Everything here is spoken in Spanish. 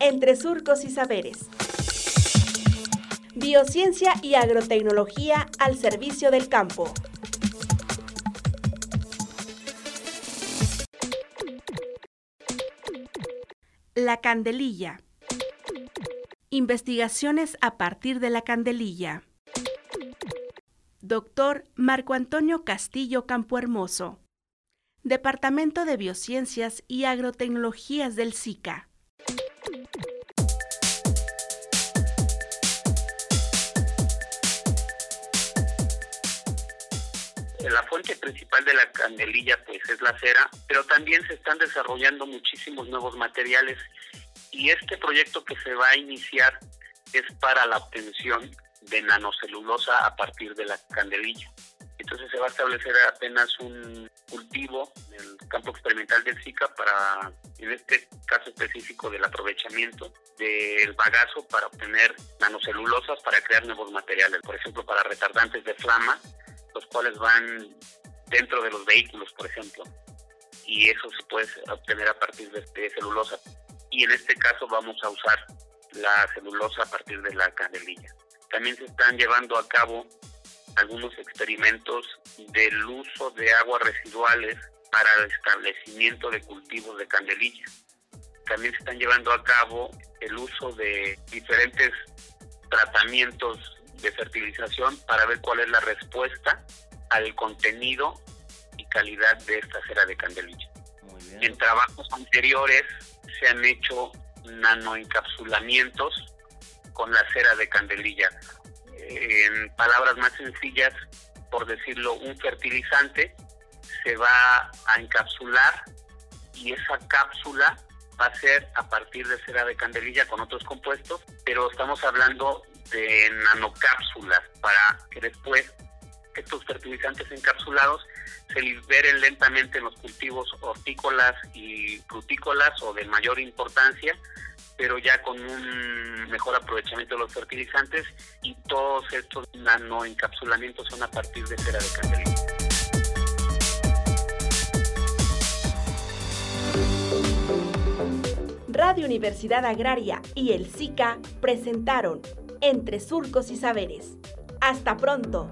entre surcos y saberes. Biociencia y agrotecnología al servicio del campo. La candelilla. Investigaciones a partir de la candelilla. Doctor Marco Antonio Castillo Campohermoso. Departamento de Biociencias y Agrotecnologías del SICA. La fuente principal de la candelilla pues es la cera, pero también se están desarrollando muchísimos nuevos materiales y este proyecto que se va a iniciar es para la obtención de nanocelulosa a partir de la candelilla. Entonces se va a establecer apenas un cultivo en el campo experimental del Zika para, en este caso específico, del aprovechamiento del bagazo para obtener nanocelulosas para crear nuevos materiales, por ejemplo, para retardantes de flama, los cuales van dentro de los vehículos, por ejemplo, y eso se puede obtener a partir de, de celulosa. Y en este caso vamos a usar la celulosa a partir de la candelilla. También se están llevando a cabo algunos experimentos del uso de aguas residuales para el establecimiento de cultivos de candelilla. También se están llevando a cabo el uso de diferentes tratamientos de fertilización para ver cuál es la respuesta al contenido y calidad de esta cera de candelilla. En trabajos anteriores se han hecho nanoencapsulamientos con la cera de candelilla. En palabras más sencillas, por decirlo, un fertilizante se va a encapsular y esa cápsula va a ser a partir de cera de candelilla con otros compuestos, pero estamos hablando de nanocápsulas para que después estos fertilizantes encapsulados se liberen lentamente en los cultivos hortícolas y frutícolas o de mayor importancia, pero ya con un mejor aprovechamiento de los fertilizantes y todos estos nanoencapsulamientos son a partir de cera de candelilla. Radio Universidad Agraria y el SICA presentaron entre surcos y saberes. Hasta pronto.